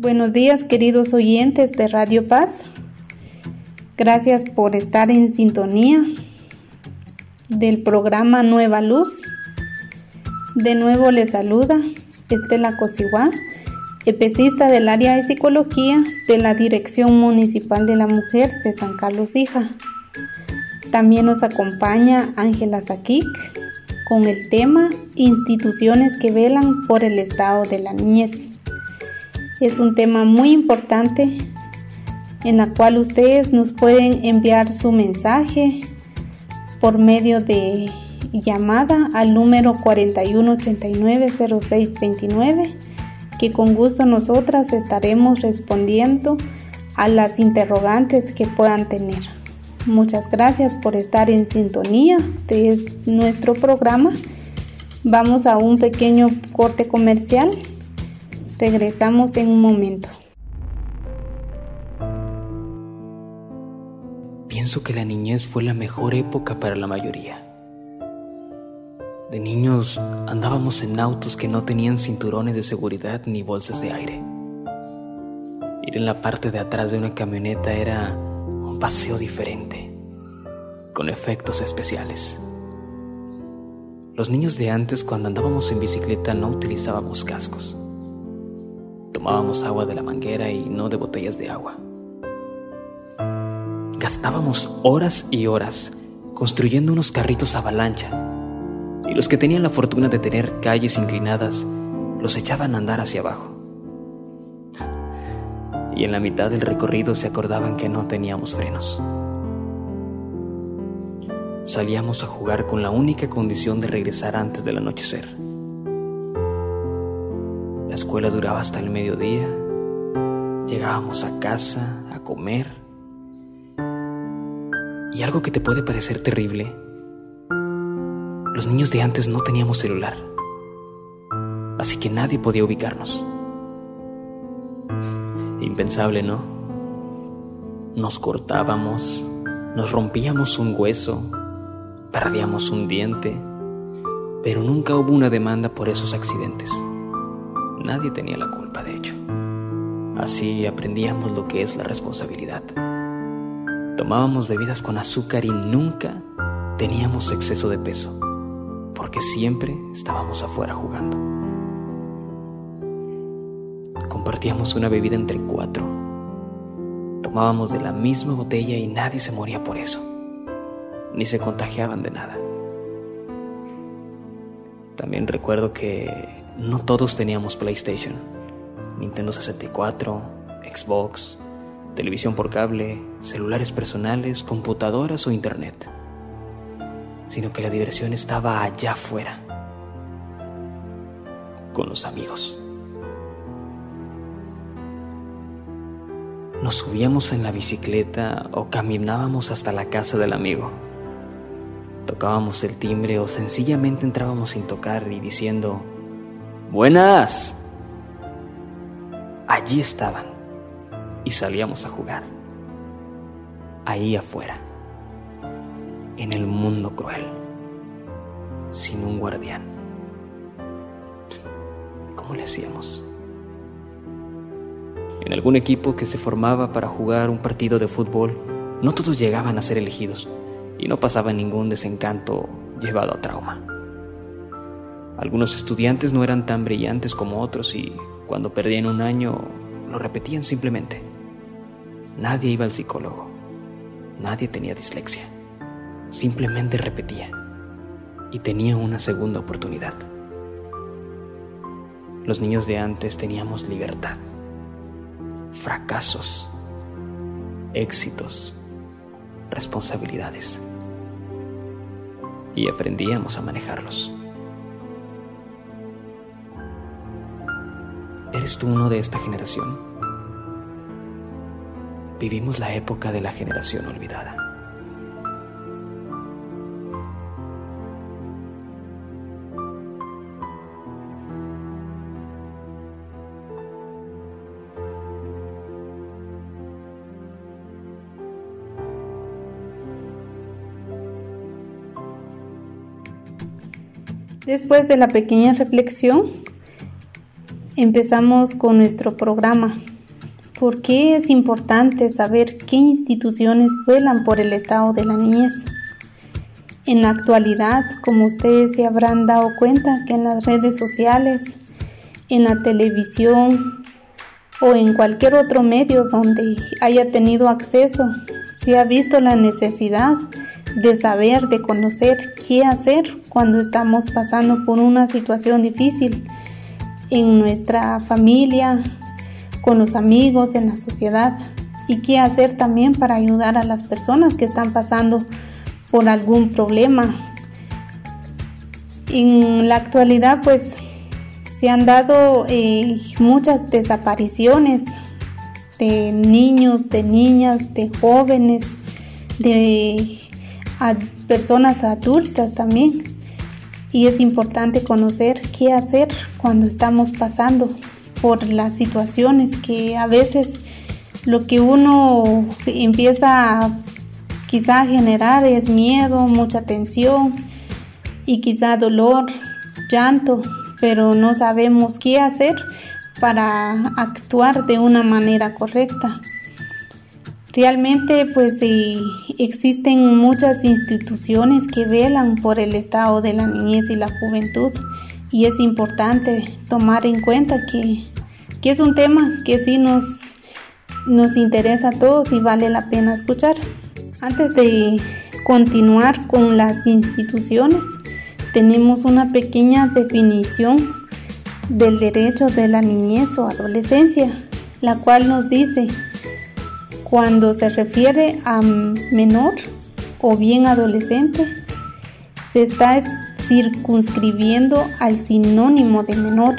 Buenos días queridos oyentes de Radio Paz. Gracias por estar en sintonía del programa Nueva Luz. De nuevo les saluda Estela Cosiguá, especista del área de psicología de la Dirección Municipal de la Mujer de San Carlos Hija. También nos acompaña Ángela Saquic con el tema Instituciones que velan por el estado de la niñez. Es un tema muy importante en la cual ustedes nos pueden enviar su mensaje por medio de llamada al número 4189-0629 que con gusto nosotras estaremos respondiendo a las interrogantes que puedan tener. Muchas gracias por estar en sintonía de nuestro programa. Vamos a un pequeño corte comercial. Regresamos en un momento. Pienso que la niñez fue la mejor época para la mayoría. De niños andábamos en autos que no tenían cinturones de seguridad ni bolsas de aire. Ir en la parte de atrás de una camioneta era un paseo diferente, con efectos especiales. Los niños de antes cuando andábamos en bicicleta no utilizábamos cascos. Tomábamos agua de la manguera y no de botellas de agua. Gastábamos horas y horas construyendo unos carritos avalancha y los que tenían la fortuna de tener calles inclinadas los echaban a andar hacia abajo y en la mitad del recorrido se acordaban que no teníamos frenos. Salíamos a jugar con la única condición de regresar antes del anochecer. La escuela duraba hasta el mediodía, llegábamos a casa a comer y algo que te puede parecer terrible, los niños de antes no teníamos celular, así que nadie podía ubicarnos. Impensable, ¿no? Nos cortábamos, nos rompíamos un hueso, perdíamos un diente, pero nunca hubo una demanda por esos accidentes. Nadie tenía la culpa, de hecho. Así aprendíamos lo que es la responsabilidad. Tomábamos bebidas con azúcar y nunca teníamos exceso de peso, porque siempre estábamos afuera jugando. Compartíamos una bebida entre cuatro. Tomábamos de la misma botella y nadie se moría por eso, ni se contagiaban de nada. También recuerdo que no todos teníamos PlayStation, Nintendo 64, Xbox, televisión por cable, celulares personales, computadoras o internet, sino que la diversión estaba allá afuera, con los amigos. Nos subíamos en la bicicleta o caminábamos hasta la casa del amigo. Tocábamos el timbre o sencillamente entrábamos sin tocar y diciendo, Buenas. Allí estaban y salíamos a jugar. Ahí afuera, en el mundo cruel, sin un guardián. ¿Cómo le hacíamos? En algún equipo que se formaba para jugar un partido de fútbol, no todos llegaban a ser elegidos y no pasaba ningún desencanto llevado a trauma. Algunos estudiantes no eran tan brillantes como otros y cuando perdían un año lo repetían simplemente. Nadie iba al psicólogo, nadie tenía dislexia, simplemente repetía y tenía una segunda oportunidad. Los niños de antes teníamos libertad fracasos, éxitos, responsabilidades. Y aprendíamos a manejarlos. ¿Eres tú uno de esta generación? Vivimos la época de la generación olvidada. Después de la pequeña reflexión, empezamos con nuestro programa. ¿Por qué es importante saber qué instituciones vuelan por el estado de la niñez? En la actualidad, como ustedes se habrán dado cuenta que en las redes sociales, en la televisión o en cualquier otro medio donde haya tenido acceso, se ha visto la necesidad de saber, de conocer qué hacer cuando estamos pasando por una situación difícil en nuestra familia, con los amigos, en la sociedad y qué hacer también para ayudar a las personas que están pasando por algún problema. En la actualidad pues se han dado eh, muchas desapariciones de niños, de niñas, de jóvenes, de personas adultas también y es importante conocer qué hacer cuando estamos pasando por las situaciones que a veces lo que uno empieza quizá a generar es miedo, mucha tensión y quizá dolor, llanto, pero no sabemos qué hacer para actuar de una manera correcta. Realmente pues existen muchas instituciones que velan por el estado de la niñez y la juventud y es importante tomar en cuenta que, es un tema que sí nos, nos interesa a todos y vale la pena escuchar. Antes de continuar con las instituciones, tenemos una pequeña definición del derecho de la niñez o adolescencia, la cual nos dice cuando se refiere a menor o bien adolescente, se está circunscribiendo al sinónimo de menor.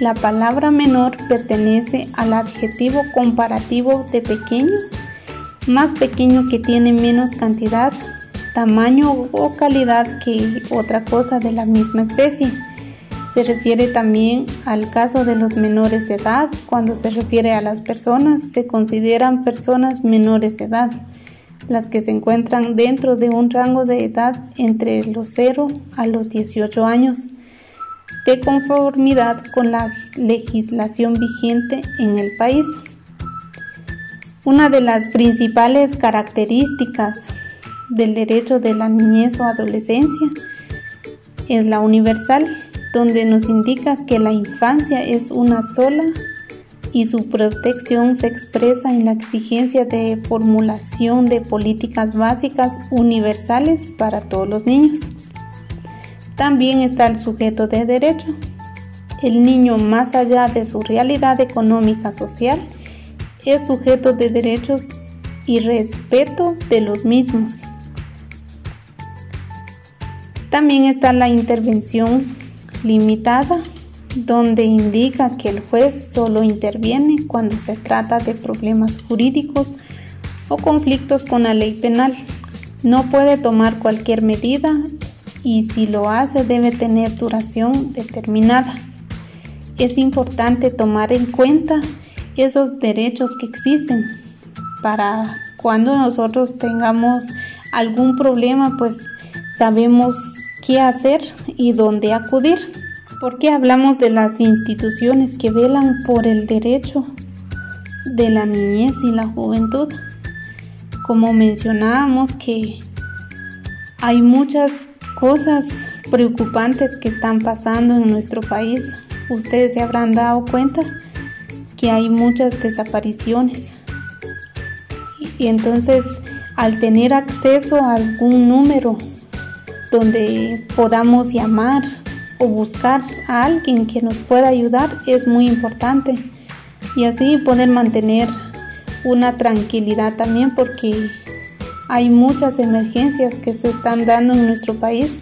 La palabra menor pertenece al adjetivo comparativo de pequeño, más pequeño que tiene menos cantidad, tamaño o calidad que otra cosa de la misma especie. Se refiere también al caso de los menores de edad. Cuando se refiere a las personas, se consideran personas menores de edad, las que se encuentran dentro de un rango de edad entre los 0 a los 18 años, de conformidad con la legislación vigente en el país. Una de las principales características del derecho de la niñez o adolescencia es la universal donde nos indica que la infancia es una sola y su protección se expresa en la exigencia de formulación de políticas básicas universales para todos los niños. También está el sujeto de derecho. El niño, más allá de su realidad económica social, es sujeto de derechos y respeto de los mismos. También está la intervención limitada donde indica que el juez solo interviene cuando se trata de problemas jurídicos o conflictos con la ley penal. No puede tomar cualquier medida y si lo hace debe tener duración determinada. Es importante tomar en cuenta esos derechos que existen para cuando nosotros tengamos algún problema pues sabemos qué hacer y dónde acudir. ¿Por qué hablamos de las instituciones que velan por el derecho de la niñez y la juventud? Como mencionábamos que hay muchas cosas preocupantes que están pasando en nuestro país. Ustedes se habrán dado cuenta que hay muchas desapariciones. Y entonces, al tener acceso a algún número donde podamos llamar o buscar a alguien que nos pueda ayudar es muy importante y así poder mantener una tranquilidad también porque hay muchas emergencias que se están dando en nuestro país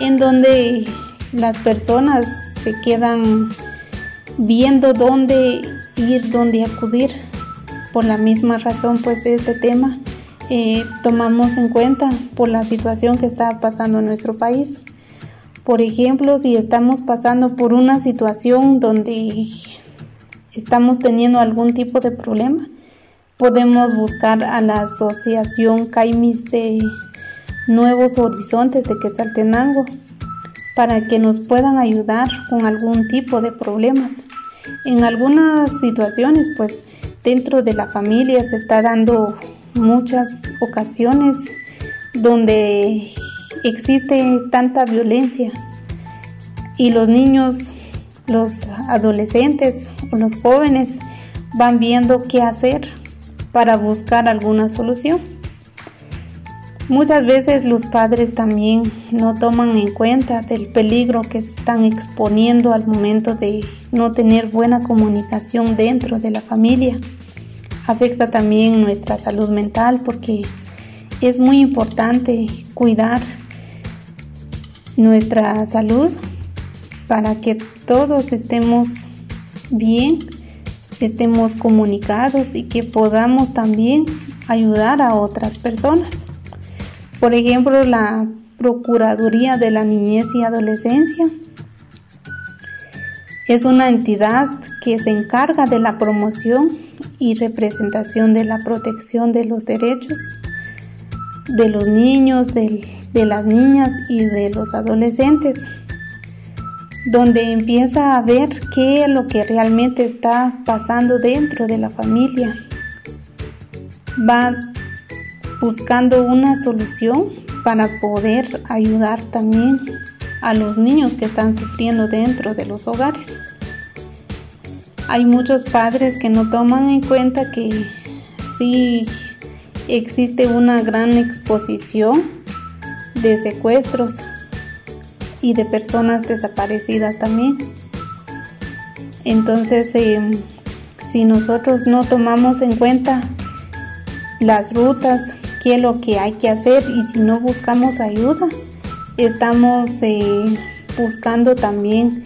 en donde las personas se quedan viendo dónde ir, dónde acudir. Por la misma razón, pues este tema tomamos en cuenta por la situación que está pasando en nuestro país. Por ejemplo, si estamos pasando por una situación donde estamos teniendo algún tipo de problema, podemos buscar a la Asociación Caimis de Nuevos Horizontes de Quetzaltenango para que nos puedan ayudar con algún tipo de problemas. En algunas situaciones, pues dentro de la familia se está dando muchas ocasiones donde existe tanta violencia y los niños, los adolescentes o los jóvenes van viendo qué hacer para buscar alguna solución. Muchas veces los padres también no toman en cuenta del peligro que se están exponiendo al momento de no tener buena comunicación dentro de la familia. Afecta también nuestra salud mental porque es muy importante cuidar nuestra salud para que todos estemos bien, estemos comunicados y que podamos también ayudar a otras personas. Por ejemplo, la Procuraduría de la Niñez y Adolescencia es una entidad que se encarga de la promoción y representación de la protección de los derechos de los niños, de, las niñas y de los adolescentes, donde empieza a ver qué es lo que realmente está pasando dentro de la familia. Va buscando una solución para poder ayudar también a los niños que están sufriendo dentro de los hogares. Hay muchos padres que no toman en cuenta que sí existe una gran exposición de secuestros y de personas desaparecidas también. Entonces, em, si nosotros no tomamos en cuenta las rutas, qué es lo que hay que hacer y si no buscamos ayuda, estamos eh, buscando también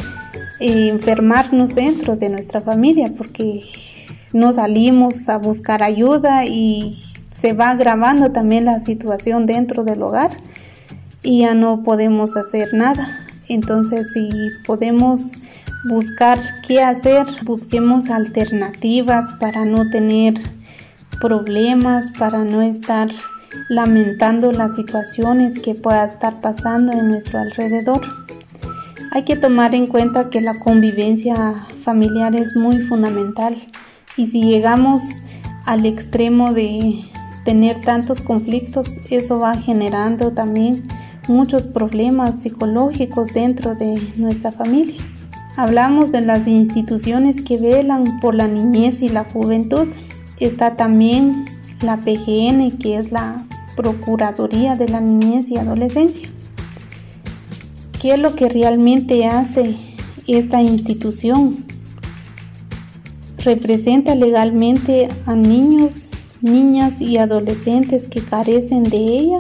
enfermarnos dentro de nuestra familia porque no salimos a buscar ayuda y se va agravando también la situación dentro del hogar y ya no podemos hacer nada. Entonces, si podemos buscar qué hacer, busquemos alternativas para no tener problemas, para no estar lamentando las situaciones que pueda estar pasando en nuestro alrededor. Hay que tomar en cuenta que la convivencia familiar es muy fundamental y si llegamos al extremo de tener tantos conflictos, eso va generando también muchos problemas psicológicos dentro de nuestra familia. Hablamos de las instituciones que velan por la niñez y la juventud. Está también la PGN, que es la Procuraduría de la Niñez y Adolescencia. ¿Qué es lo que realmente hace esta institución? Representa legalmente a niños niñas y adolescentes que carecen de ella,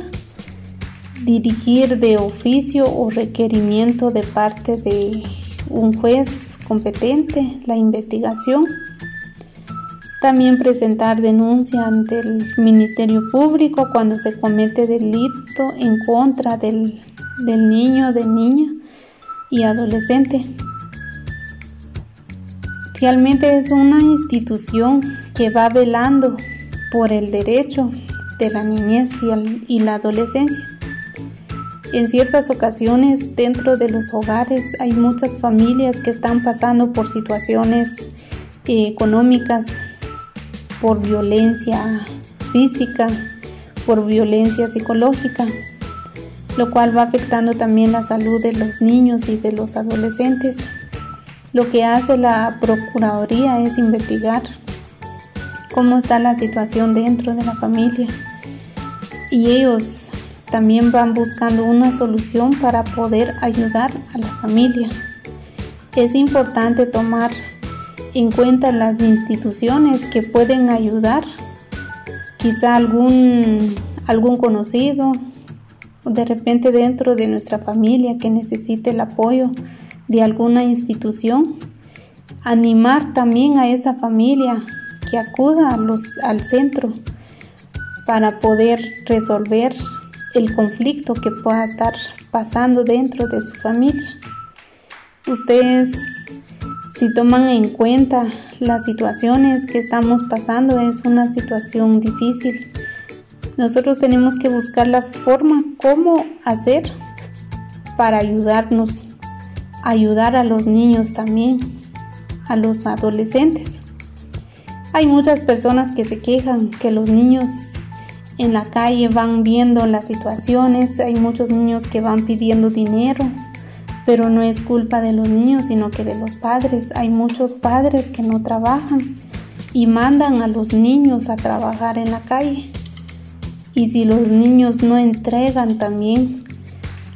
dirigir de oficio o requerimiento de parte de un juez competente la investigación, también presentar denuncia ante el Ministerio Público cuando se comete delito en contra del, del niño, de niña y adolescente. Realmente es una institución que va velando por el derecho de la niñez y, la adolescencia. En ciertas ocasiones dentro de los hogares hay muchas familias que están pasando por situaciones eh, económicas, por violencia física, por violencia psicológica, lo cual va afectando también la salud de los niños y de los adolescentes. Lo que hace la Procuraduría es investigar cómo está la situación dentro de la familia. Y ellos también van buscando una solución para poder ayudar a la familia. Es importante tomar en cuenta las instituciones que pueden ayudar, quizá algún, algún conocido, de repente dentro de nuestra familia que necesite el apoyo de alguna institución, animar también a esa familia que acuda al centro para poder resolver el conflicto que pueda estar pasando dentro de su familia. Ustedes, si toman en cuenta las situaciones que estamos pasando, es una situación difícil. Nosotros tenemos que buscar la forma cómo hacer para ayudarnos, ayudar a los niños también, a los adolescentes. Hay muchas personas que se quejan que los niños en la calle van viendo las situaciones, hay muchos niños que van pidiendo dinero, pero no es culpa de los niños, sino que de los padres. Hay muchos padres que no trabajan y mandan a los niños a trabajar en la calle. Y si los niños no entregan también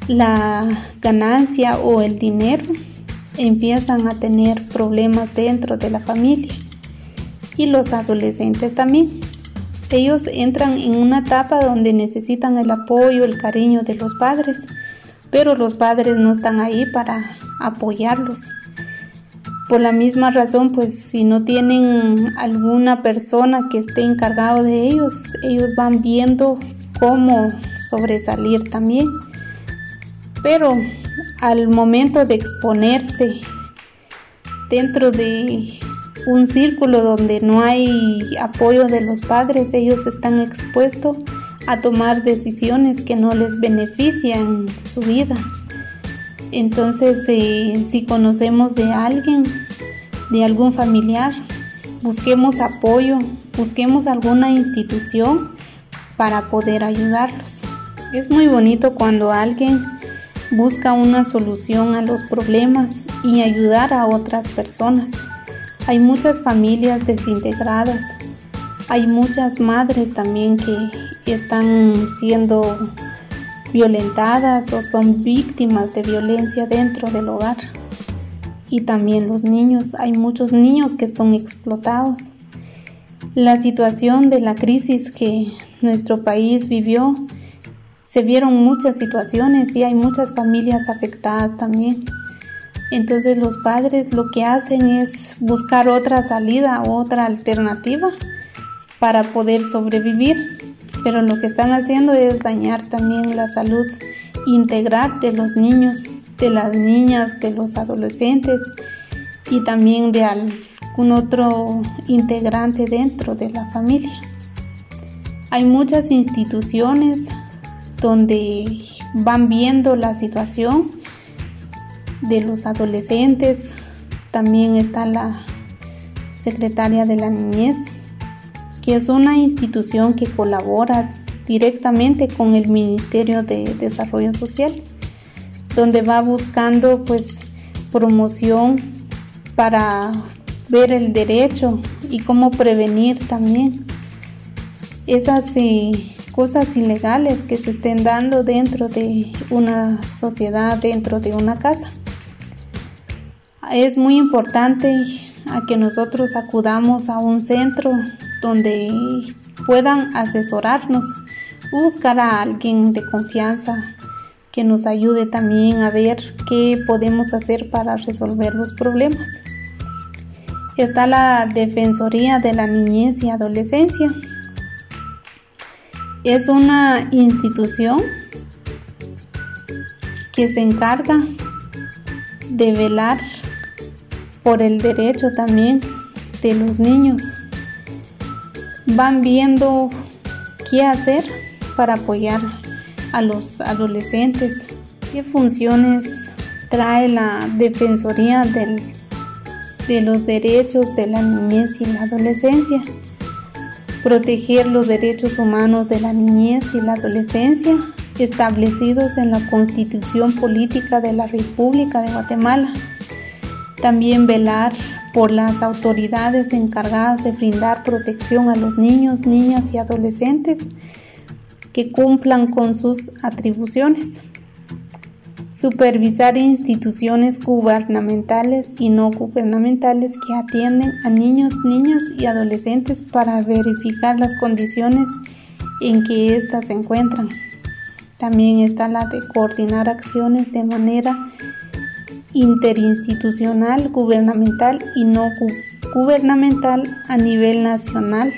la ganancia o el dinero, empiezan a tener problemas dentro de la familia. Y los adolescentes también. Ellos entran en una etapa donde necesitan el apoyo, el cariño de los padres, pero los padres no están ahí para apoyarlos. Por la misma razón, pues si no tienen alguna persona que esté encargado de ellos, ellos van viendo cómo sobresalir también. Pero al momento de exponerse dentro de un círculo donde no hay apoyo de los padres, ellos están expuestos a tomar decisiones que no les benefician su vida. Entonces, eh, si conocemos de alguien, de algún familiar, busquemos apoyo, busquemos alguna institución para poder ayudarlos. Es muy bonito cuando alguien busca una solución a los problemas y ayudar a otras personas. Hay muchas familias desintegradas, hay muchas madres también que están siendo violentadas o son víctimas de violencia dentro del hogar. Y también los niños, hay muchos niños que son explotados. La situación de la crisis que nuestro país vivió, se vieron muchas situaciones y hay muchas familias afectadas también. Entonces los padres lo que hacen es buscar otra salida, otra alternativa para poder sobrevivir pero lo que están haciendo es dañar también la salud integral de los niños, de las niñas, de los adolescentes y también de algún otro integrante dentro de la familia. Hay muchas instituciones donde van viendo la situación de los adolescentes, también está la secretaria de la niñez que es una institución que colabora directamente con el Ministerio de Desarrollo Social, donde va buscando pues promoción para ver el derecho y cómo prevenir también esas eh, cosas ilegales que se estén dando dentro de una sociedad, dentro de una casa. Es muy importante a que nosotros acudamos a un centro donde puedan asesorarnos, buscar a alguien de confianza que nos ayude también a ver qué podemos hacer para resolver los problemas. Está la Defensoría de la Niñez y Adolescencia. Es una institución que se encarga de velar por el derecho también de los niños van viendo qué hacer para apoyar a los adolescentes, qué funciones trae la Defensoría de los Derechos de la Niñez y la Adolescencia, proteger los derechos humanos de la niñez y la adolescencia establecidos en la Constitución Política de la República de Guatemala, también velar por las autoridades encargadas de brindar protección a los niños, niñas y adolescentes que cumplan con sus atribuciones. Supervisar instituciones gubernamentales y no gubernamentales que atienden a niños, niñas y adolescentes para verificar las condiciones en que éstas se encuentran. También está la de coordinar acciones de manera interinstitucional, gubernamental y no gubernamental a nivel nacional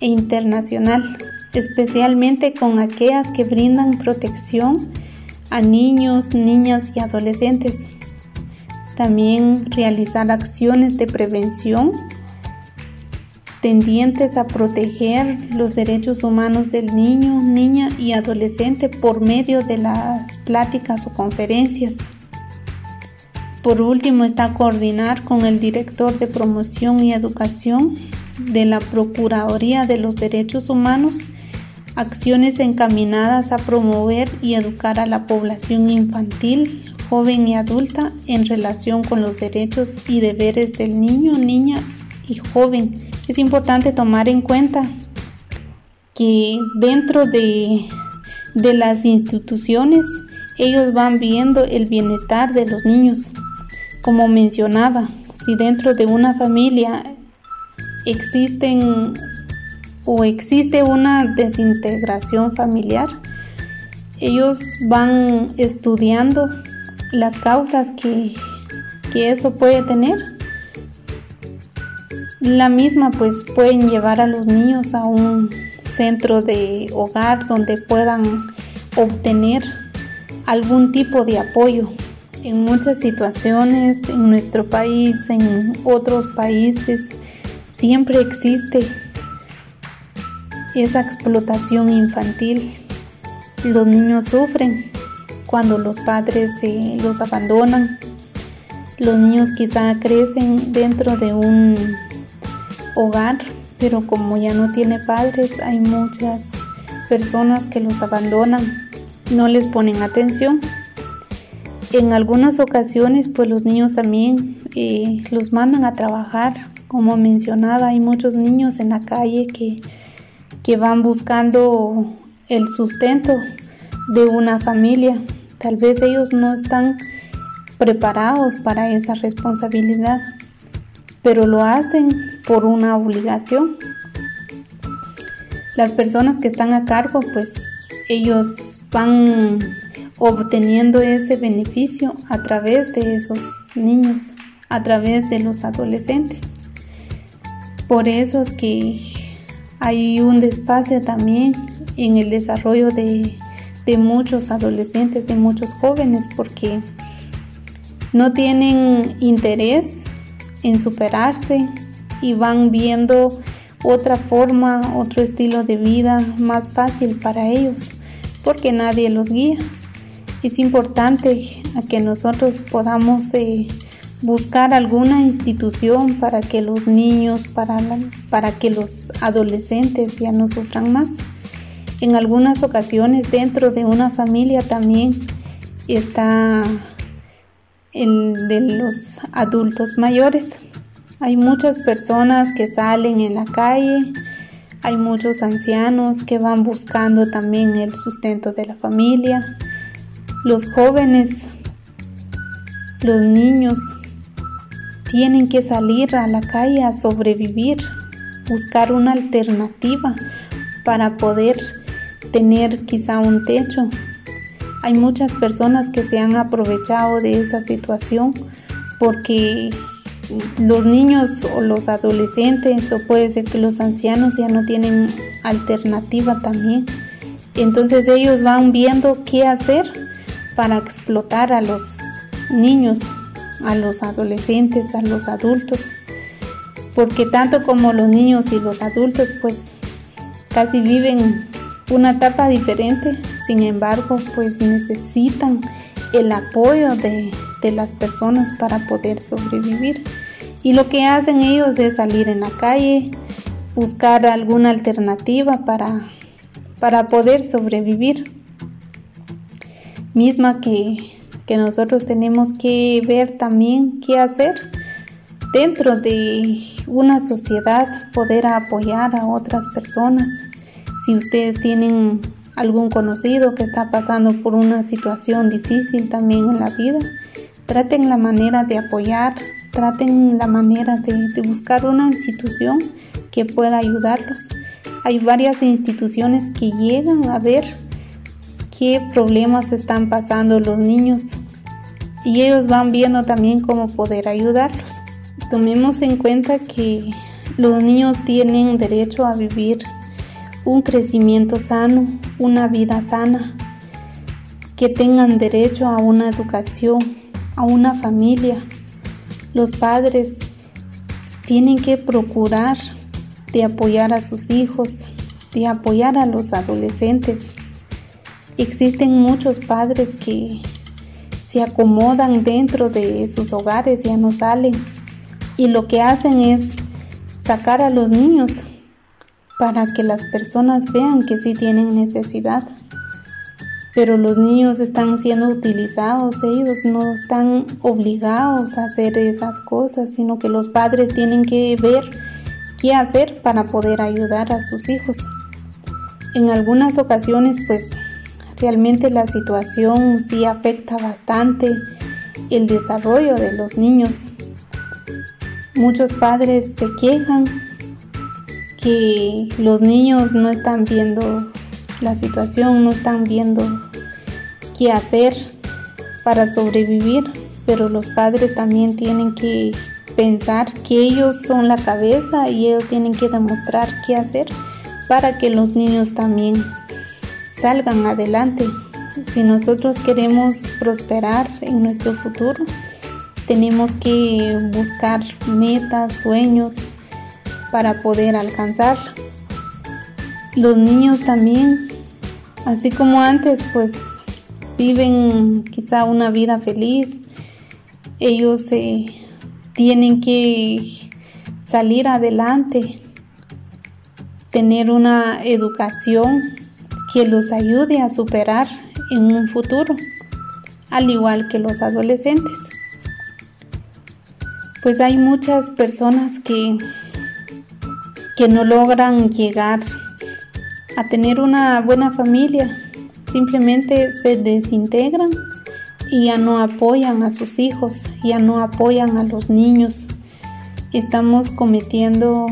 e internacional, especialmente con aquellas que brindan protección a niños, niñas y adolescentes. También realizar acciones de prevención tendientes a proteger los derechos humanos del niño, niña y adolescente por medio de las pláticas o conferencias Por último está coordinar con el director de promoción y educación de la Procuraduría de los Derechos Humanos acciones encaminadas a promover y educar a la población infantil, joven y adulta en relación con los derechos y deberes del niño, niña y joven. Es importante tomar en cuenta que dentro de, de las instituciones ellos van viendo el bienestar de los niños. Como mencionaba, si dentro de una familia existen o existe una desintegración familiar, ellos van estudiando las causas que, que eso puede tener. La misma pues pueden llevar a los niños a un centro de hogar donde puedan obtener algún tipo de apoyo. En muchas situaciones en nuestro país, en otros países, siempre existe esa explotación infantil. Los niños sufren cuando los padres los abandonan. Los niños quizá crecen dentro de un hogar, pero como ya no tiene padres, hay muchas personas que los abandonan, no les ponen atención. En algunas ocasiones, pues los niños también eh, los mandan a trabajar. Como mencionaba, hay muchos niños en la calle que que van buscando el sustento de una familia. Tal vez ellos no están preparados para esa responsabilidad, pero lo hacen por una obligación. Las personas que están a cargo, pues ellos van obteniendo ese beneficio a través de esos niños, a través de los adolescentes. Por eso es que hay un despacio también en el desarrollo de, muchos adolescentes, de muchos jóvenes, porque no tienen interés en superarse y van viendo otra forma, otro estilo de vida más fácil para ellos, porque nadie los guía. Es importante que nosotros podamos eh, buscar alguna institución para que los niños, para que los adolescentes ya no sufran más. En algunas ocasiones dentro de una familia también está el de los adultos mayores. Hay muchas personas que salen en la calle, hay muchos ancianos que van buscando también el sustento de la familia. Los jóvenes, los niños tienen que salir a la calle a sobrevivir, buscar una alternativa para poder tener quizá un techo. Hay muchas personas que se han aprovechado de esa situación porque los niños o los adolescentes o puede ser que los ancianos ya no tienen alternativa también. Entonces ellos van viendo qué hacer para explotar a los niños a los adolescentes, a los adultos, porque tanto como los niños y los adultos pues casi viven una etapa diferente, sin embargo pues necesitan el apoyo de, las personas para poder sobrevivir. Y lo que hacen ellos es salir en la calle, buscar alguna alternativa para, para poder sobrevivir, misma que que nosotros tenemos que ver también qué hacer dentro de una sociedad, poder apoyar a otras personas. Si ustedes tienen algún conocido que está pasando por una situación difícil también en la vida, traten la manera de apoyar, traten la manera de, de buscar una institución que pueda ayudarlos. Hay varias instituciones que llegan a ver qué problemas están pasando los niños y ellos van viendo también cómo poder ayudarlos. Tomemos en cuenta que los niños tienen derecho a vivir un crecimiento sano, una vida sana, que tengan derecho a una educación, a una familia. Los padres tienen que procurar de apoyar a sus hijos, de apoyar a los adolescentes Existen muchos padres que se acomodan dentro de sus hogares, ya no salen. Y lo que hacen es sacar a los niños para que las personas vean que sí tienen necesidad. Pero los niños están siendo utilizados, ellos no están obligados a hacer esas cosas, sino que los padres tienen que ver qué hacer para poder ayudar a sus hijos. En algunas ocasiones pues realmente la situación sí afecta bastante el desarrollo de los niños. Muchos padres se quejan que los niños no están viendo la situación, no están viendo qué hacer para sobrevivir, pero los padres también tienen que pensar que ellos son la cabeza y ellos tienen que demostrar qué hacer para que los niños también salgan adelante. Si nosotros queremos prosperar en nuestro futuro, tenemos que buscar metas, sueños para poder alcanzar. Los niños también, así como antes, pues viven quizá una vida feliz. Ellos eh, tienen que salir adelante, tener una educación que los ayude a superar en un futuro, al igual que los adolescentes. Pues hay muchas personas que que no logran llegar a tener una buena familia. Simplemente se desintegran y ya no apoyan a sus hijos, ya no apoyan a los niños. Estamos cometiendo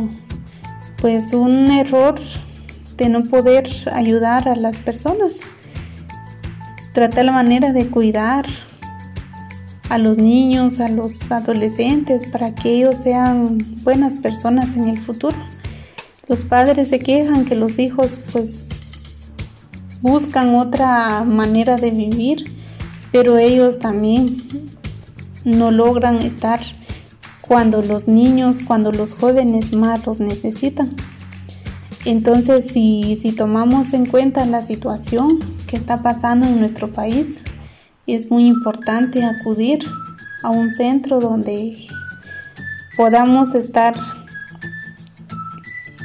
pues un error de no poder ayudar a las personas. Trata la manera de cuidar a los niños, a los adolescentes, para que ellos sean buenas personas en el futuro. Los padres se quejan que los hijos pues buscan otra manera de vivir, pero ellos también no logran estar cuando los niños, cuando los jóvenes más los necesitan. Entonces, si, si tomamos en cuenta la situación que está pasando en nuestro país, es muy importante acudir a un centro donde podamos estar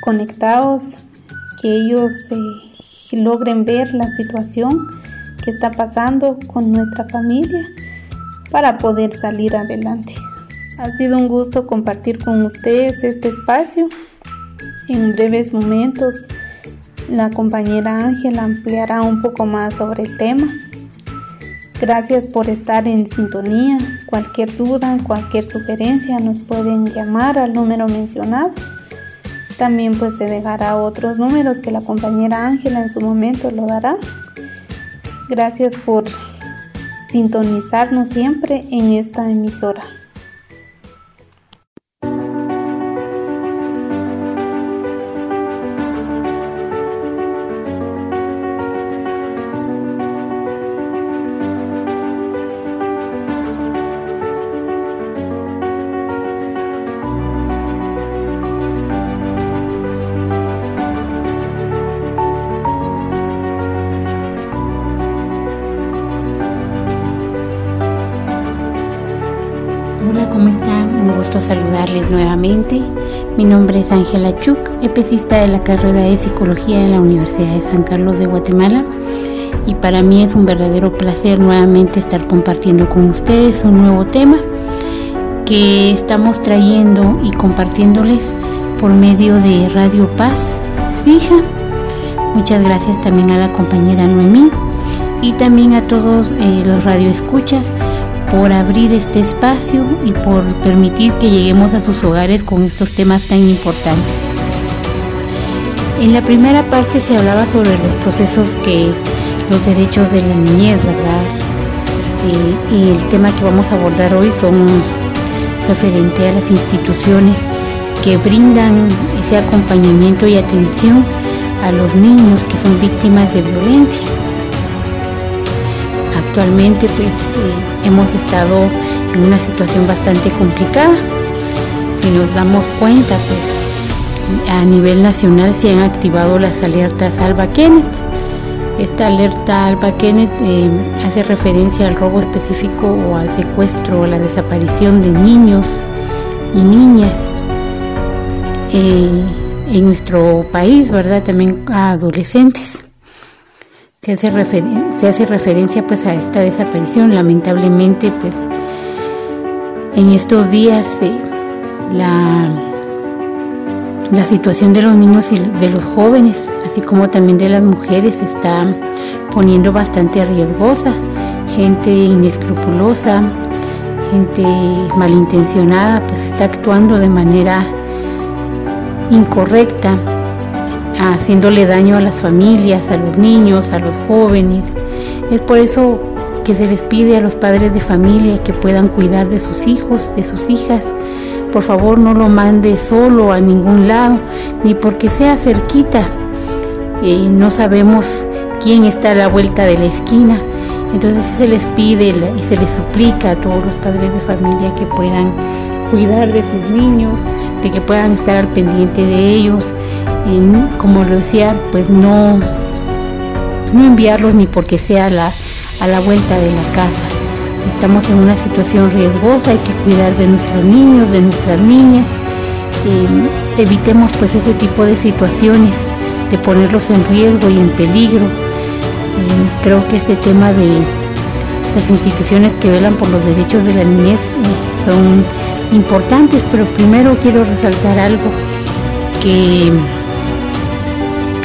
conectados, que ellos eh, logren ver la situación que está pasando con nuestra familia para poder salir adelante. Ha sido un gusto compartir con ustedes este espacio. En breves momentos la compañera Ángela ampliará un poco más sobre el tema. Gracias por estar en sintonía. Cualquier duda, cualquier sugerencia nos pueden llamar al número mencionado también pues se dejará otros números que la compañera Ángela en su momento lo dará. Gracias por sintonizarnos siempre en esta emisora. Saludarles nuevamente. Mi nombre es Ángela Chuk, especista de la carrera de Psicología en la Universidad de San Carlos de Guatemala. Y para mí es un verdadero placer nuevamente estar compartiendo con ustedes un nuevo tema que estamos trayendo y compartiéndoles por medio de Radio Paz Fija. Muchas gracias también a la compañera Noemí y también a todos eh, los radioescuchas por abrir este espacio y por permitir que lleguemos a sus hogares con estos temas tan importantes. En la primera parte se hablaba sobre los procesos que los derechos de la niñez, ¿verdad? Eh, y el tema que vamos a abordar hoy son referente a las instituciones que brindan ese acompañamiento y atención a los niños que son víctimas de violencia. Actualmente pues eh, hemos estado en una situación bastante complicada. Si nos damos cuenta pues a nivel nacional se han activado las alertas Alba Kenneth Esta alerta Alba Kenneth eh, hace referencia al robo específico o al secuestro o la desaparición de niños y niñas eh, en nuestro país, ¿verdad? También a adolescentes. Se hace, referencia pues a esta desaparición. Lamentablemente pues en estos días eh, la, la situación de los niños y de los jóvenes, así como también de las mujeres, está poniendo bastante riesgosa. Gente inescrupulosa, gente malintencionada, pues está actuando de manera incorrecta, haciéndole daño a las familias, a los niños, a los jóvenes. Es por eso que se les pide a los padres de familia que puedan cuidar de sus hijos, de sus hijas. Por favor, no lo mande solo a ningún lado, ni porque sea cerquita. No sabemos quién está a la vuelta de la esquina. Entonces se les pide y se les suplica a todos los padres de familia que puedan cuidar de sus niños, de que puedan estar al pendiente de ellos. Como lo decía, pues no, no enviarlos ni porque sea la, a la vuelta de la casa. Estamos en una situación riesgosa, hay que cuidar de nuestros niños, de nuestras niñas. Eh, evitemos pues ese tipo de situaciones, de ponerlos en riesgo y en peligro. Eh, creo que este tema de las instituciones que velan por los derechos de la niñez eh, son importantes, pero primero quiero resaltar algo que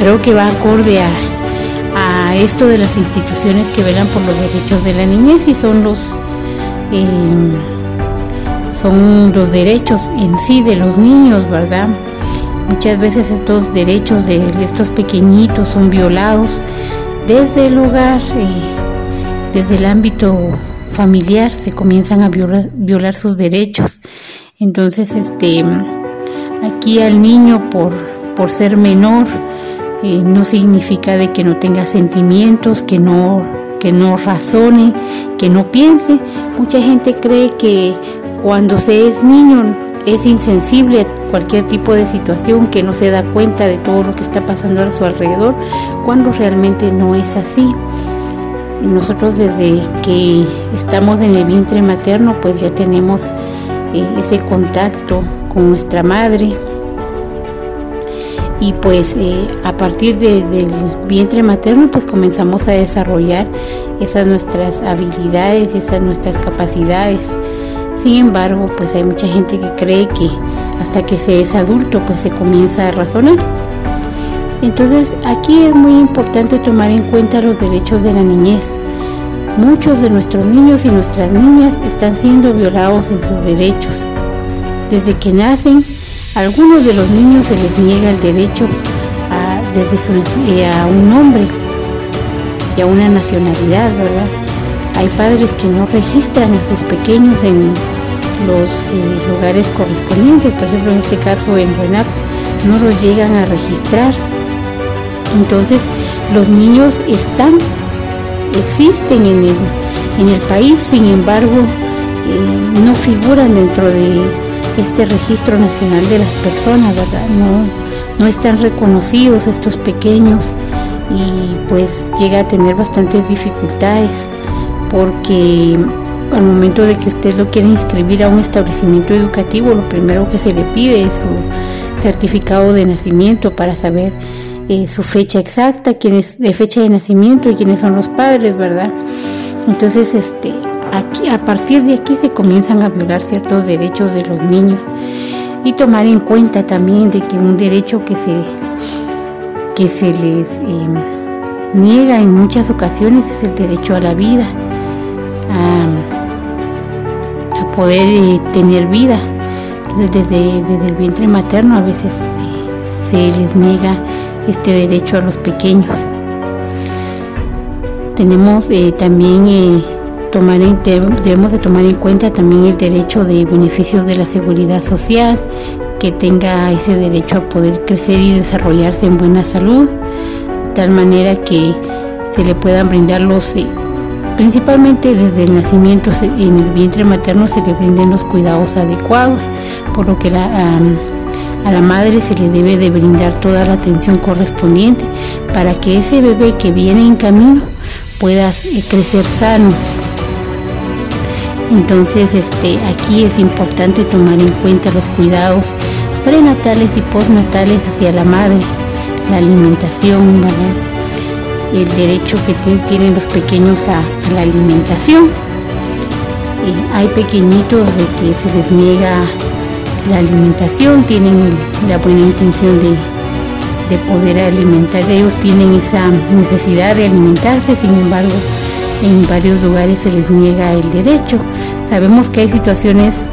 creo que va acorde a, esto de las instituciones que velan por los derechos de la niñez y son los eh, son los derechos en sí de los niños, ¿verdad? Muchas veces estos derechos de estos pequeñitos son violados desde el hogar, eh, desde el ámbito familiar se comienzan a violar, sus derechos. Entonces, este, aquí al niño por, por ser menor eh, no significa de que no tenga sentimientos, que no, que no razone, que no piense. Mucha gente cree que cuando se es niño es insensible a cualquier tipo de situación, que no se da cuenta de todo lo que está pasando a su alrededor, cuando realmente no es así. Y nosotros desde que estamos en el vientre materno, pues ya tenemos eh, ese contacto con nuestra madre. Y pues eh, a partir del vientre materno, pues comenzamos a desarrollar esas nuestras habilidades, esas nuestras capacidades. Sin embargo, pues hay mucha gente que cree que hasta que se es adulto, pues se comienza a razonar. Entonces aquí es muy importante tomar en cuenta los derechos de la niñez. Muchos de nuestros niños y nuestras niñas están siendo violados en sus derechos. Desde que nacen, algunos de los niños se les niega el derecho a, desde eh, a un nombre y a una nacionalidad, ¿verdad? Hay padres que no registran a sus pequeños en los eh, lugares correspondientes, por ejemplo en este caso en Renat, no los llegan a registrar entonces los niños están, existen en el, en el país, sin embargo eh, no figuran dentro de este registro nacional de las personas, ¿verdad? No, no están reconocidos estos pequeños y pues llega a tener bastantes dificultades porque al momento de que usted lo quiere inscribir a un establecimiento educativo, lo primero que se le pide es su certificado de nacimiento para saber eh, su fecha exacta, quién es de fecha de nacimiento y quiénes son los padres, ¿verdad? Entonces, este, aquí, a partir de aquí se comienzan a violar ciertos derechos de los niños y tomar en cuenta también de que un derecho que se, que se les em, niega en muchas ocasiones es el derecho a la vida, a, poder eh, tener vida. desde, desde el vientre materno a veces eh, se les niega este derecho a los pequeños. Tenemos eh, también debemos de tomar en cuenta también el derecho de beneficios de la seguridad social, que tenga ese derecho a poder crecer y desarrollarse en buena salud, de tal manera que se le puedan brindar los, eh, principalmente desde el nacimiento en el vientre materno se le brinden los cuidados adecuados, por lo que A la madre se le debe de brindar toda la atención correspondiente para que ese bebé que viene en camino pueda eh, crecer sano. Entonces, este, aquí es importante tomar en cuenta los cuidados prenatales y postnatales hacia la madre, la alimentación, el derecho que tienen los pequeños a, la alimentación. Eh, hay pequeñitos de que se les niega la alimentación, tienen la buena intención de, de poder alimentar, ellos tienen esa necesidad de alimentarse, sin embargo, en varios lugares se les niega el derecho. Sabemos que hay situaciones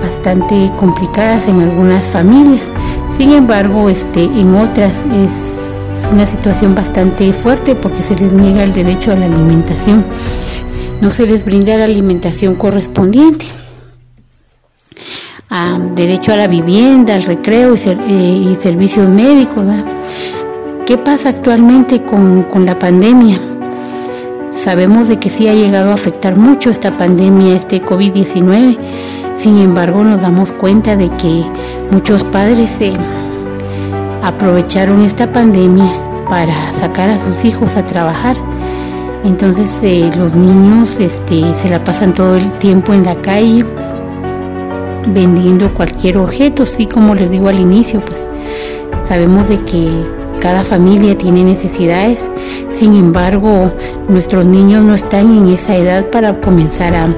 bastante complicadas en algunas familias, sin embargo, este, en otras es una situación bastante fuerte porque se les niega el derecho a la alimentación, no se les brinda la alimentación correspondiente derecho a la vivienda, al recreo y, eh, servicios médicos. ¿Qué pasa actualmente con, la pandemia? Sabemos de que sí ha llegado a afectar mucho esta pandemia, este COVID-19. Sin embargo, nos damos cuenta de que muchos padres aprovecharon esta pandemia para sacar a sus hijos a trabajar. Entonces eh, los niños este, se la pasan todo el tiempo en la calle, vendiendo cualquier objeto, sí como les digo al inicio, pues sabemos de que cada familia tiene necesidades, sin embargo nuestros niños no están en esa edad para comenzar a,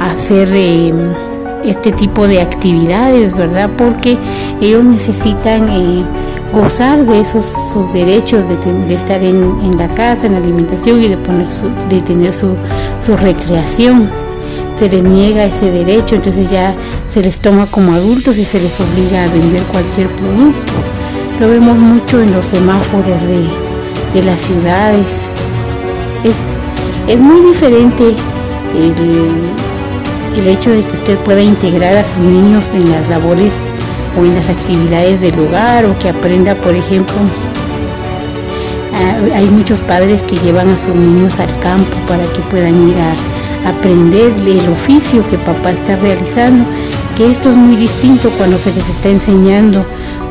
hacer eh, este tipo de actividades, ¿verdad? Porque ellos necesitan eh, gozar de esos derechos de, estar en, la casa, en la alimentación y de, poner de tener su, su recreación se les niega ese derecho, entonces ya se les toma como adultos y se les obliga a vender cualquier producto. Lo vemos mucho en los semáforos de, las ciudades. Es, muy diferente el, el hecho de que usted pueda integrar a sus niños en las labores o en las actividades del hogar o que aprenda, por ejemplo, hay muchos padres que llevan a sus niños al campo para que puedan ir a, aprender el oficio que papá está realizando, que esto es muy distinto cuando se les está enseñando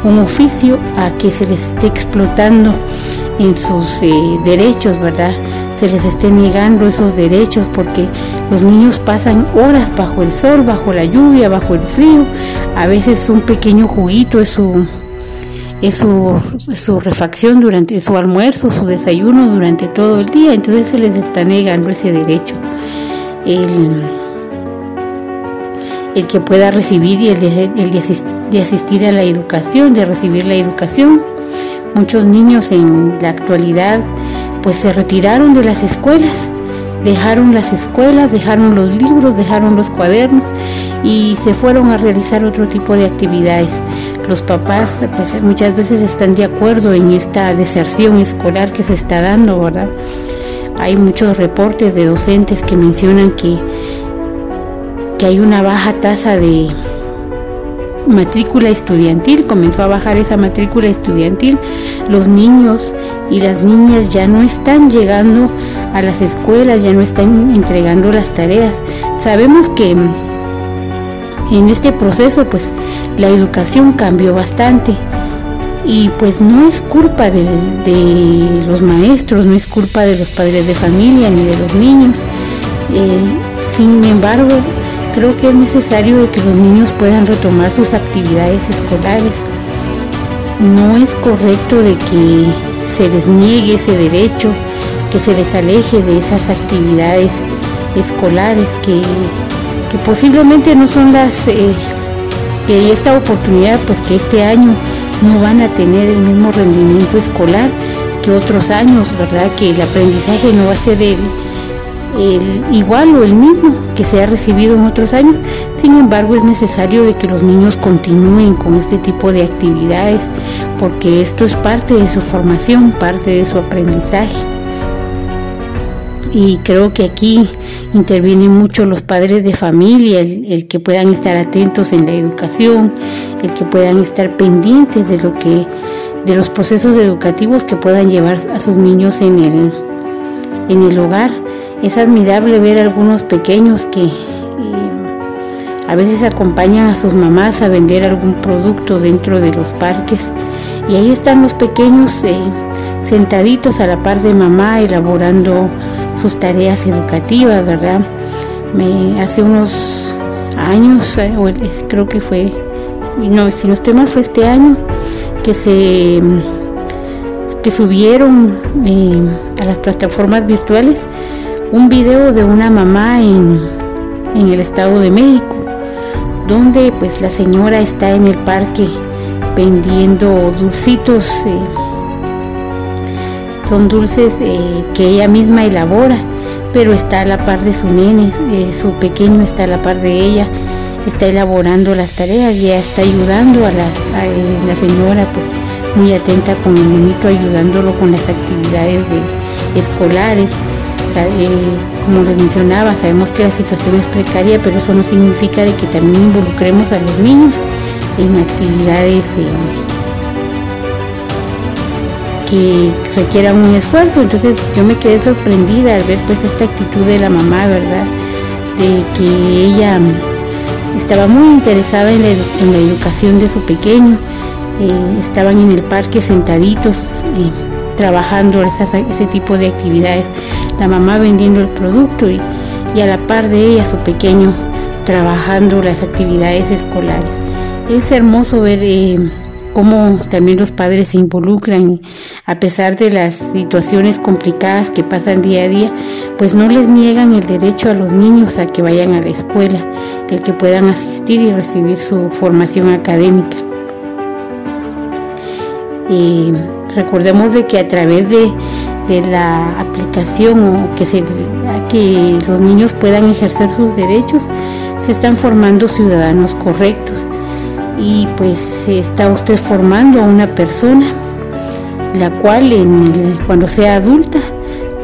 un oficio a que se les esté explotando en sus eh, derechos, ¿verdad? Se les esté negando esos derechos porque los niños pasan horas bajo el sol, bajo la lluvia, bajo el frío. A veces un pequeño juguito es su, es su, su refacción durante su almuerzo, su desayuno durante todo el día. Entonces se les está negando ese derecho el, el que pueda recibir y el, de, asistir a la educación, de recibir la educación. Muchos niños en la actualidad pues se retiraron de las escuelas, dejaron las escuelas, dejaron los libros, dejaron los cuadernos y se fueron a realizar otro tipo de actividades. Los papás pues muchas veces están de acuerdo en esta deserción escolar que se está dando, ¿verdad? Hay muchos reportes de docentes que mencionan que, que hay una baja tasa de matrícula estudiantil, comenzó a bajar esa matrícula estudiantil, los niños y las niñas ya no están llegando a las escuelas, ya no están entregando las tareas. Sabemos que en este proceso pues la educación cambió bastante y pues no es culpa de, los maestros, no es culpa de los padres de familia ni de los niños. Eh, sin embargo, creo que es necesario de que los niños puedan retomar sus actividades escolares. No es correcto de que se les niegue ese derecho, que se les aleje de esas actividades escolares que, posiblemente no son las eh, que esta oportunidad, pues que este año no van a tener el mismo rendimiento escolar que otros años, ¿verdad? Que el aprendizaje no va a ser el, igual o el mismo que se ha recibido en otros años. Sin embargo, es necesario de que los niños continúen con este tipo de actividades porque esto es parte de su formación, parte de su aprendizaje y creo que aquí intervienen mucho los padres de familia, el, que puedan estar atentos en la educación, el que puedan estar pendientes de lo que, de los procesos educativos que puedan llevar a sus niños en el, en el hogar. Es admirable ver algunos pequeños que a veces acompañan a sus mamás a vender algún producto dentro de los parques y ahí están los pequeños eh, sentaditos a la par de mamá elaborando sus tareas educativas, ¿verdad? Me, hace unos años, eh, creo que fue, no, si no estoy mal, fue este año que se que subieron eh, a las plataformas virtuales un video de una mamá en, en el Estado de México, donde pues la señora está en el parque vendiendo dulcitos, eh, son dulces eh, que ella misma elabora, pero está a la par de su nene, su pequeño está a la par de ella, está elaborando las tareas y ella está ayudando a la, señora pues muy atenta con el niñito, ayudándolo con las actividades escolares. Como les mencionaba, sabemos que la situación es precaria, pero eso no significa de que también involucremos a los niños en actividades eh, que requieran un esfuerzo. Entonces yo me quedé sorprendida al ver pues esta actitud de la mamá, ¿verdad? De que ella estaba muy interesada en la educación de su pequeño eh, estaban en el parque sentaditos y trabajando ese tipo de actividades. La mamá vendiendo el producto y, a la par de ella su pequeño trabajando las actividades escolares. Es hermoso ver eh, cómo también los padres se involucran a pesar de las situaciones complicadas que pasan día a día, pues no les niegan el derecho a los niños a que vayan a la escuela, el que puedan asistir y recibir su formación académica. Y recordemos de que a través de, la aplicación o que, se, que los niños puedan ejercer sus derechos, se están formando ciudadanos correctos. Y pues está usted formando a una persona, la cual cuando sea adulta,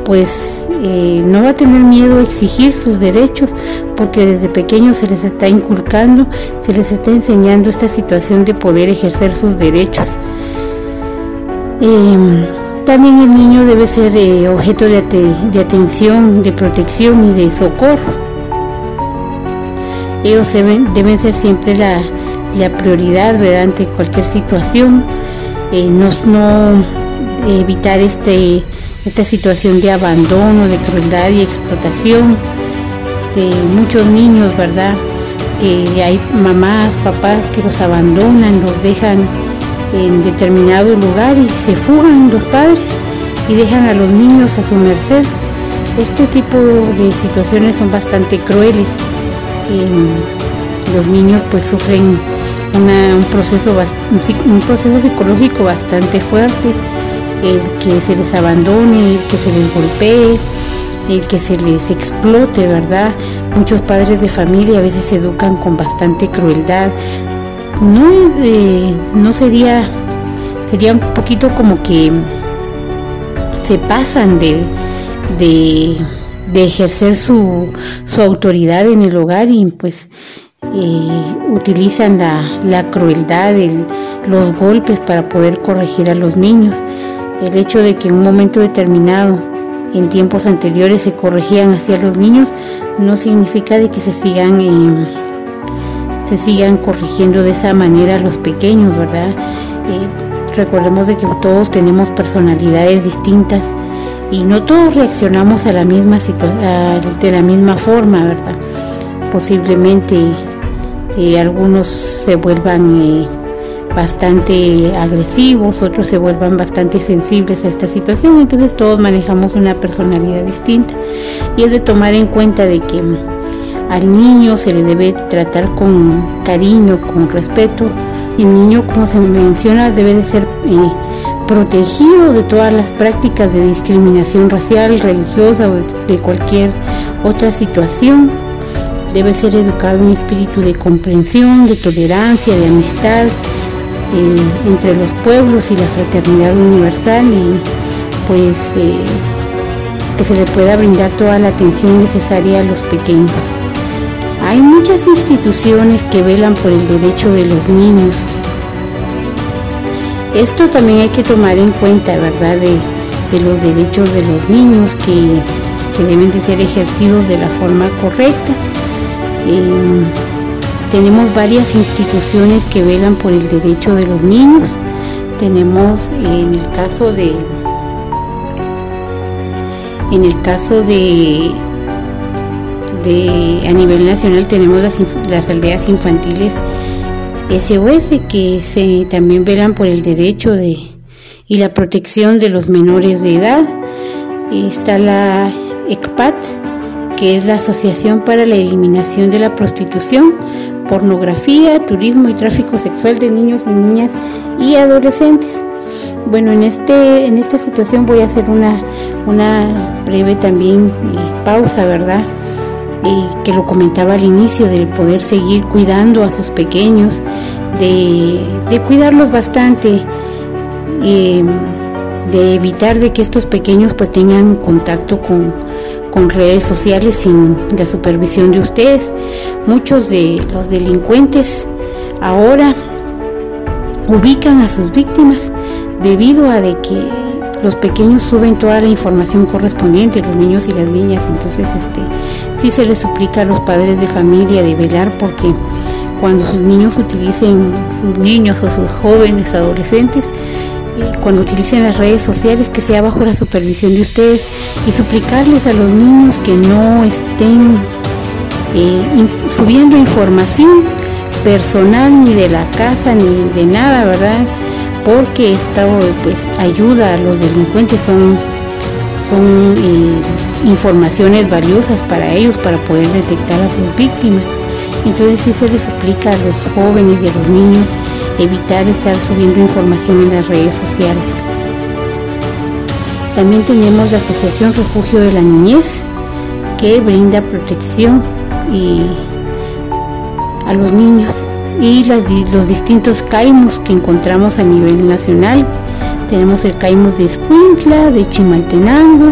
pues eh, no va a tener miedo a exigir sus derechos porque desde pequeños se les está inculcando, se les está enseñando esta situación de poder ejercer sus derechos. Eh, también el niño debe ser eh, objeto de, atención, de protección y de socorro. Ellos deben, ser siempre la, prioridad ante cualquier situación. Eh, no, evitar este, esta situación de abandono, de crueldad y explotación de muchos niños, ¿verdad? Que hay mamás, papás que los abandonan, los dejan en determinado lugar y se fugan los padres y dejan a los niños a su merced. Este tipo de situaciones son bastante crueles. los niños pues sufren un, proceso, un proceso psicológico bastante fuerte, el que se les abandone, el que se les golpee, el que se les explote, ¿verdad? Muchos padres de familia a veces se educan con bastante crueldad, no, eh, no sería, sería un poquito como que se pasan de, de, ejercer su, su, autoridad en el hogar y pues eh, utilizan la, la crueldad, los golpes para poder corregir a los niños. El hecho de que en un momento determinado, en tiempos anteriores, se corregían hacia los niños, no significa de que se sigan... Eh, se sigan corrigiendo de esa manera los pequeños, ¿verdad? Eh, recordemos de que todos tenemos personalidades distintas y no todos reaccionamos a la misma de la misma forma, ¿verdad? Posiblemente eh, algunos se vuelvan eh, bastante agresivos, otros se vuelvan bastante sensibles a esta situación, entonces todos manejamos una personalidad distinta y es de tomar en cuenta de que al niño se le debe tratar con cariño, con respeto. El niño, como se menciona, debe de ser eh, protegido de todas las prácticas de discriminación racial, religiosa o de, cualquier otra situación. Debe ser educado un espíritu de comprensión, de tolerancia, de amistad eh, entre los pueblos y la fraternidad universal y pues eh, que se le pueda brindar toda la atención necesaria a los pequeños. Hay muchas instituciones que velan por el derecho de los niños. Esto también hay que tomar en cuenta, ¿verdad? De, los derechos de los niños que, deben de ser ejercidos de la forma correcta. tenemos varias instituciones que velan por el derecho de los niños. Tenemos en el caso de en el caso de, de a nivel nacional tenemos las, las aldeas infantiles SOS que se también velan por el derecho de y la protección de los menores de edad. Está la ECPAT, que es la Asociación para la Eliminación de la Prostitución, Pornografía, Turismo y Tráfico Sexual de Niños y Niñas y Adolescentes. Bueno, en, este, en esta situación voy a hacer una, una breve también eh, pausa, ¿verdad? Y que lo comentaba al inicio, del poder seguir cuidando a sus pequeños, de, cuidarlos bastante, eh, de evitar de que estos pequeños pues tengan contacto con, con redes sociales sin la supervisión de ustedes. Muchos de los delincuentes ahora ubican a sus víctimas debido a de que los pequeños suben toda la información correspondiente, los niños y las niñas, entonces este sí se les suplica a los padres de familia de velar porque cuando sus niños utilicen, sus niños o sus jóvenes adolescentes, cuando utilicen las redes sociales que sea bajo la supervisión de ustedes y suplicarles a los niños que no estén eh, subiendo información personal ni de la casa ni de nada, ¿verdad? Porque esta pues ayuda a los delincuentes son son eh, informaciones valiosas para ellos para poder detectar a sus víctimas. Entonces sí se les suplica a los jóvenes y a los niños evitar estar subiendo información en las redes sociales. También tenemos la Asociación Refugio de la Niñez que brinda protección y a los niños y los distintos CAIMUS que encontramos a nivel nacional. Tenemos el CAIMUS de Escuintla, de Chimaltenango,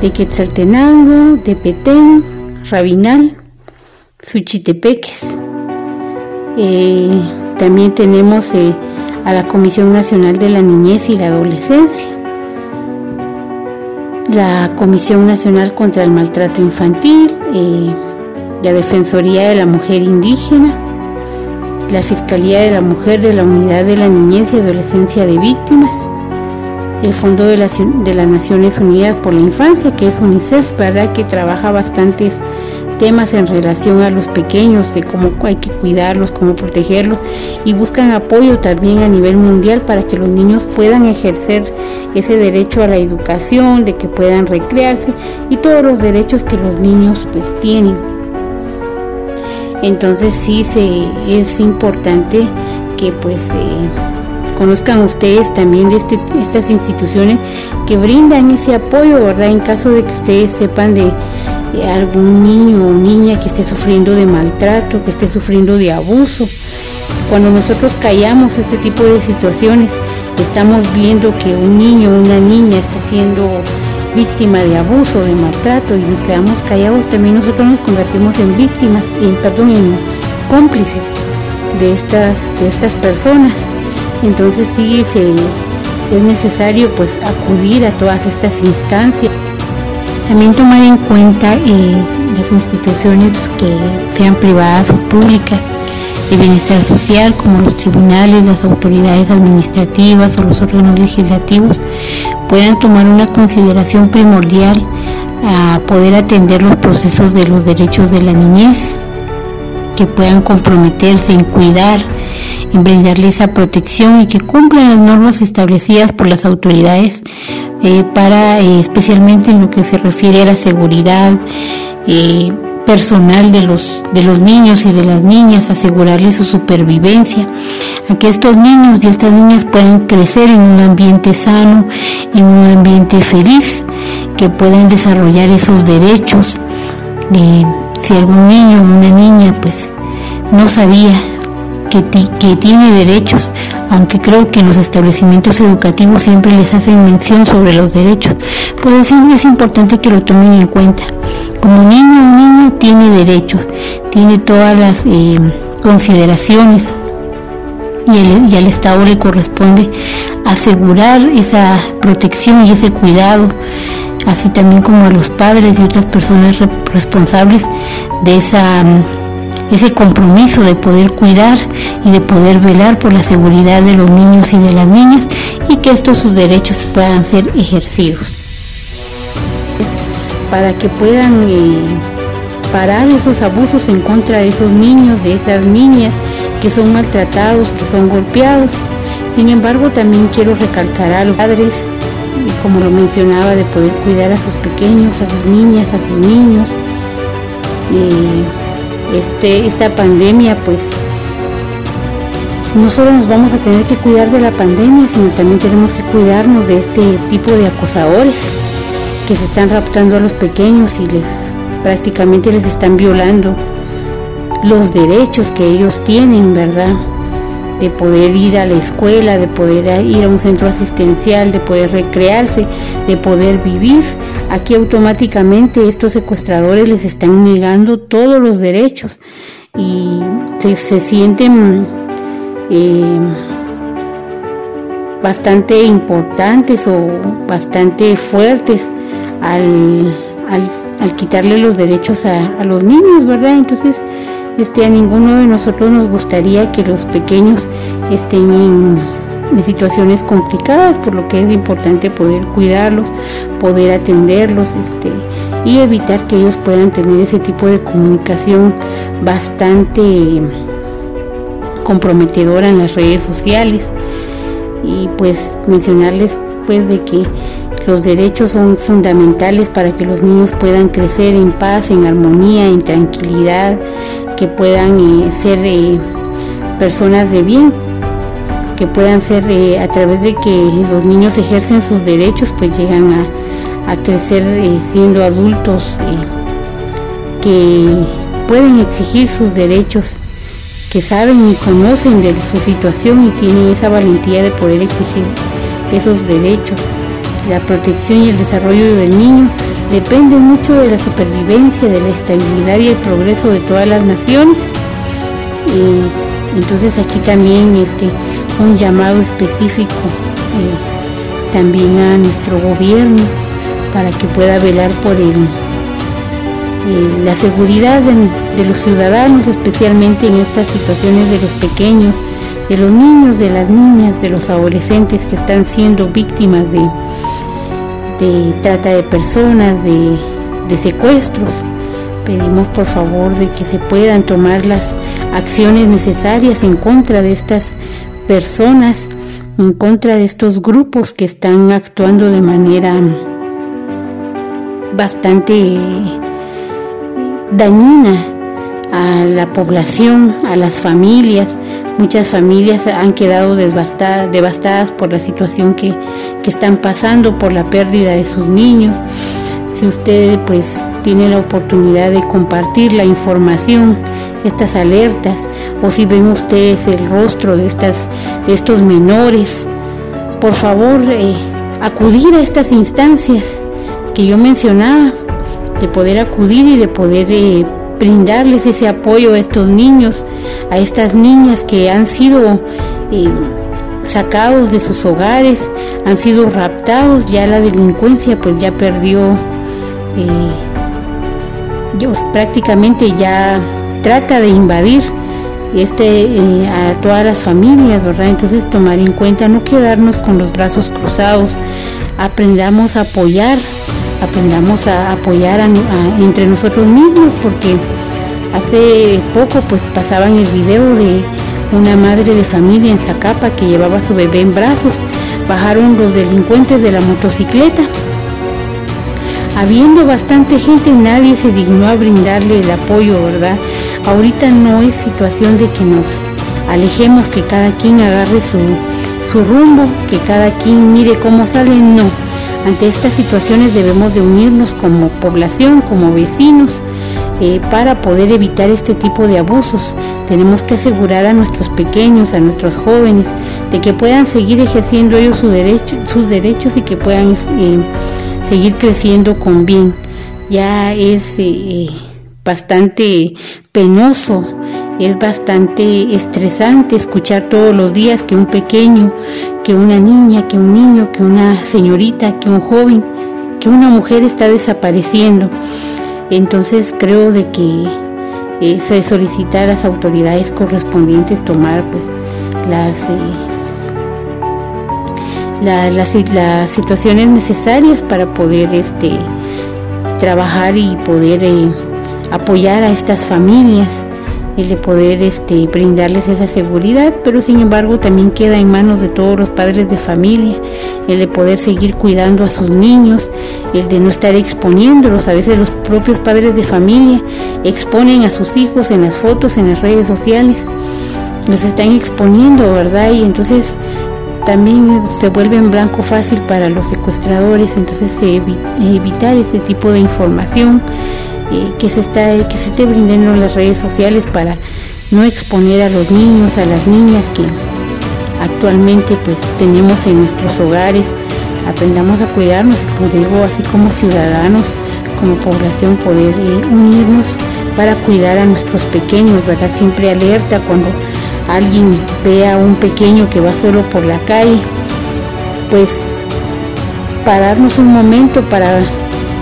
de Quetzaltenango, de Petén, Rabinal, Suchitepeques. Eh, también tenemos eh, a la Comisión Nacional de la Niñez y la Adolescencia, la Comisión Nacional contra el Maltrato Infantil, eh, la Defensoría de la Mujer Indígena, la Fiscalía de la Mujer de la Unidad de la Niñez y Adolescencia de Víctimas, el Fondo de, de las Naciones Unidas por la Infancia, que es UNICEF, ¿verdad? Que trabaja bastantes temas en relación a los pequeños, de cómo hay que cuidarlos, cómo protegerlos y buscan apoyo también a nivel mundial para que los niños puedan ejercer ese derecho a la educación, de que puedan recrearse y todos los derechos que los niños pues tienen. Entonces sí se, es importante que pues eh, conozcan ustedes también de este, estas instituciones que brindan ese apoyo, ¿verdad? En caso de que ustedes sepan de algún niño o niña que esté sufriendo de maltrato, que esté sufriendo de abuso. Cuando nosotros callamos este tipo de situaciones, estamos viendo que un niño o una niña está siendo víctima de abuso, de maltrato y nos quedamos callados, también nosotros nos convertimos en víctimas, en, perdón, en cómplices de estas, de estas personas. Entonces sí es necesario pues acudir a todas estas instancias. También tomar en cuenta eh, las instituciones que sean privadas o públicas de bienestar social, como los tribunales, las autoridades administrativas o los órganos legislativos, puedan tomar una consideración primordial a poder atender los procesos de los derechos de la niñez, que puedan comprometerse en cuidar, en brindarle esa protección y que cumplan las normas establecidas por las autoridades eh, para eh, especialmente en lo que se refiere a la seguridad eh, personal de los, de los niños y de las niñas, asegurarles su supervivencia, a que estos niños y estas niñas puedan crecer en un ambiente sano, en un ambiente feliz, que puedan desarrollar esos derechos. si algún niño o una niña pues no sabía que, tiene derechos, aunque creo que en los establecimientos educativos siempre les hacen mención sobre los derechos, pues sí es importante que lo tomen en cuenta. Como niño o niña tiene derechos, tiene todas las eh, consideraciones y, y al Estado le corresponde asegurar esa protección y ese cuidado, así también como a los padres y otras personas responsables de esa ese compromiso de poder cuidar y de poder velar por la seguridad de los niños y de las niñas y que estos sus derechos puedan ser ejercidos para que puedan eh, parar esos abusos en contra de esos niños, de esas niñas que son maltratados, que son golpeados. Sin embargo, también quiero recalcar a los padres, y como lo mencionaba, de poder cuidar a sus pequeños, a sus niñas, a sus niños. Este, esta pandemia, pues, no solo nos vamos a tener que cuidar de la pandemia, sino también tenemos que cuidarnos de este tipo de acosadores que se están raptando a los pequeños y les prácticamente les están violando los derechos que ellos tienen, ¿verdad? De poder ir a la escuela, de poder ir a un centro asistencial, de poder recrearse, de poder vivir. Aquí automáticamente estos secuestradores les están negando todos los derechos y se, sienten eh, bastante importantes o bastante fuertes al, al, quitarle los derechos a, los niños, ¿verdad? Entonces, este, a ninguno de nosotros nos gustaría que los pequeños estén en, situaciones complicadas, por lo que es importante poder cuidarlos, poder atenderlos, este, y evitar que ellos puedan tener ese tipo de comunicación bastante comprometedora en las redes sociales. Y pues mencionarles pues de que los derechos son fundamentales para que los niños puedan crecer en paz, en armonía, en tranquilidad, que puedan eh, ser eh, personas de bien, que puedan ser eh, a través de que los niños ejercen sus derechos, pues llegan a, a crecer siendo adultos que pueden exigir sus derechos, que saben y conocen de su situación y tienen esa valentía de poder exigir esos derechos. La protección y el desarrollo del niño depende mucho de la supervivencia, de la estabilidad y el progreso de todas las naciones. entonces aquí también este, un llamado específico eh, también a nuestro gobierno para que pueda velar por el, eh, la seguridad de, los ciudadanos, especialmente en estas situaciones de los pequeños, de los niños, de las niñas, de los adolescentes que están siendo víctimas de, de trata de personas, de, secuestros. Pedimos por favor de que se puedan tomar las acciones necesarias en contra de estas personas, en contra de estos grupos que están actuando de manera bastante dañina a la población, a las familias. Muchas familias han quedado devastadas por la situación que, están pasando, por la pérdida de sus niños. Si usted pues tiene la oportunidad de compartir la información, estas alertas, o si ven ustedes el rostro de, estas, de estos menores, por favor eh, acudir a estas instancias que yo mencionaba, de poder acudir y de poder eh, brindarles ese apoyo a estos niños, a estas niñas que han sido eh, sacados de sus hogares, han sido raptados, ya la delincuencia pues ya perdió, eh, prácticamente ya trata de invadir este eh, a todas las familias, ¿verdad? Entonces tomar en cuenta no quedarnos con los brazos cruzados, aprendamos a apoyar aprendamos a apoyar entre nosotros mismos porque hace poco pues pasaban el video de una madre de familia en Zacapa que llevaba a su bebé en brazos. Bajaron los delincuentes de la motocicleta. Habiendo bastante gente, nadie se dignó a brindarle el apoyo, ¿verdad? Ahorita no es situación de que nos alejemos, que cada quien agarre su, su rumbo, que cada quien mire cómo sale, no ante estas situaciones debemos de unirnos como población, como vecinos, eh, para poder evitar este tipo de abusos. Tenemos que asegurar a nuestros pequeños, a nuestros jóvenes, de que puedan seguir ejerciendo ellos sus derechos y que puedan eh, seguir creciendo con bien. Ya es eh, bastante penoso es bastante estresante escuchar todos los días que un pequeño, que una niña, que un niño, que una señorita, que un joven, que una mujer está desapareciendo. Entonces creo de que eh, se solicita a las autoridades correspondientes tomar pues las las, situaciones necesarias para poder este, trabajar y poder eh, apoyar a estas familias, el de poder este, brindarles esa seguridad, pero sin embargo también queda en manos de todos los padres de familia, el de poder seguir cuidando a sus niños, el de no estar exponiéndolos. A veces los propios padres de familia exponen a sus hijos en las fotos, en las redes sociales, los están exponiendo, ¿verdad? Y entonces también se vuelve en blanco fácil para los secuestradores, entonces evitar ese tipo de información que se está que se esté brindando en las redes sociales para no exponer a los niños, a las niñas que actualmente pues tenemos en nuestros hogares. Aprendamos a cuidarnos, como digo, así como ciudadanos, como población, poder eh, unirnos para cuidar a nuestros pequeños, ¿verdad? Siempre alerta cuando alguien ve a un pequeño que va solo por la calle, pues pararnos un momento para,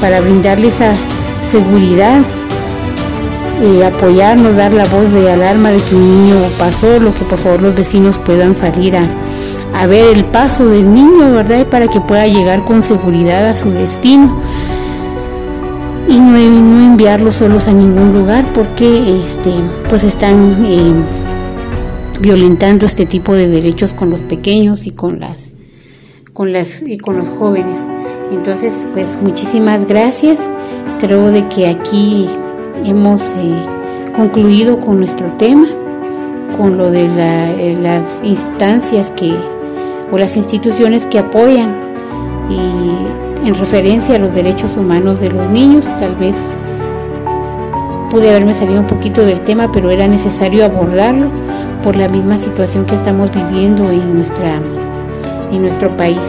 para brindarle esa seguridad, y apoyarnos, dar la voz de alarma de que un niño pasó, lo que por favor los vecinos puedan salir a, ver el paso del niño, ¿verdad? Para que pueda llegar con seguridad a su destino y no, no enviarlos solos a ningún lugar porque este, pues están eh, violentando este tipo de derechos con los pequeños y con las con las y con los jóvenes. Entonces, pues muchísimas gracias. Creo de que aquí hemos eh, concluido con nuestro tema, con lo de eh, las instancias que o las instituciones que apoyan y en referencia a los derechos humanos de los niños, tal vez pude haberme salido un poquito del tema, pero era necesario abordarlo por la misma situación que estamos viviendo en, nuestra, en nuestro país.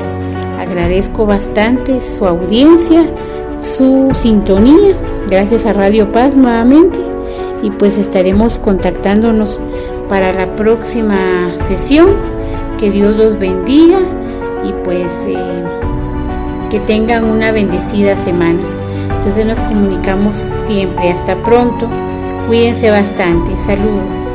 Agradezco bastante su audiencia, su sintonía. Gracias a Radio Paz nuevamente y pues estaremos contactándonos para la próxima sesión. Que Dios los bendiga y pues eh, que tengan una bendecida semana. Entonces nos comunicamos siempre. Hasta pronto. Cuídense bastante. Saludos.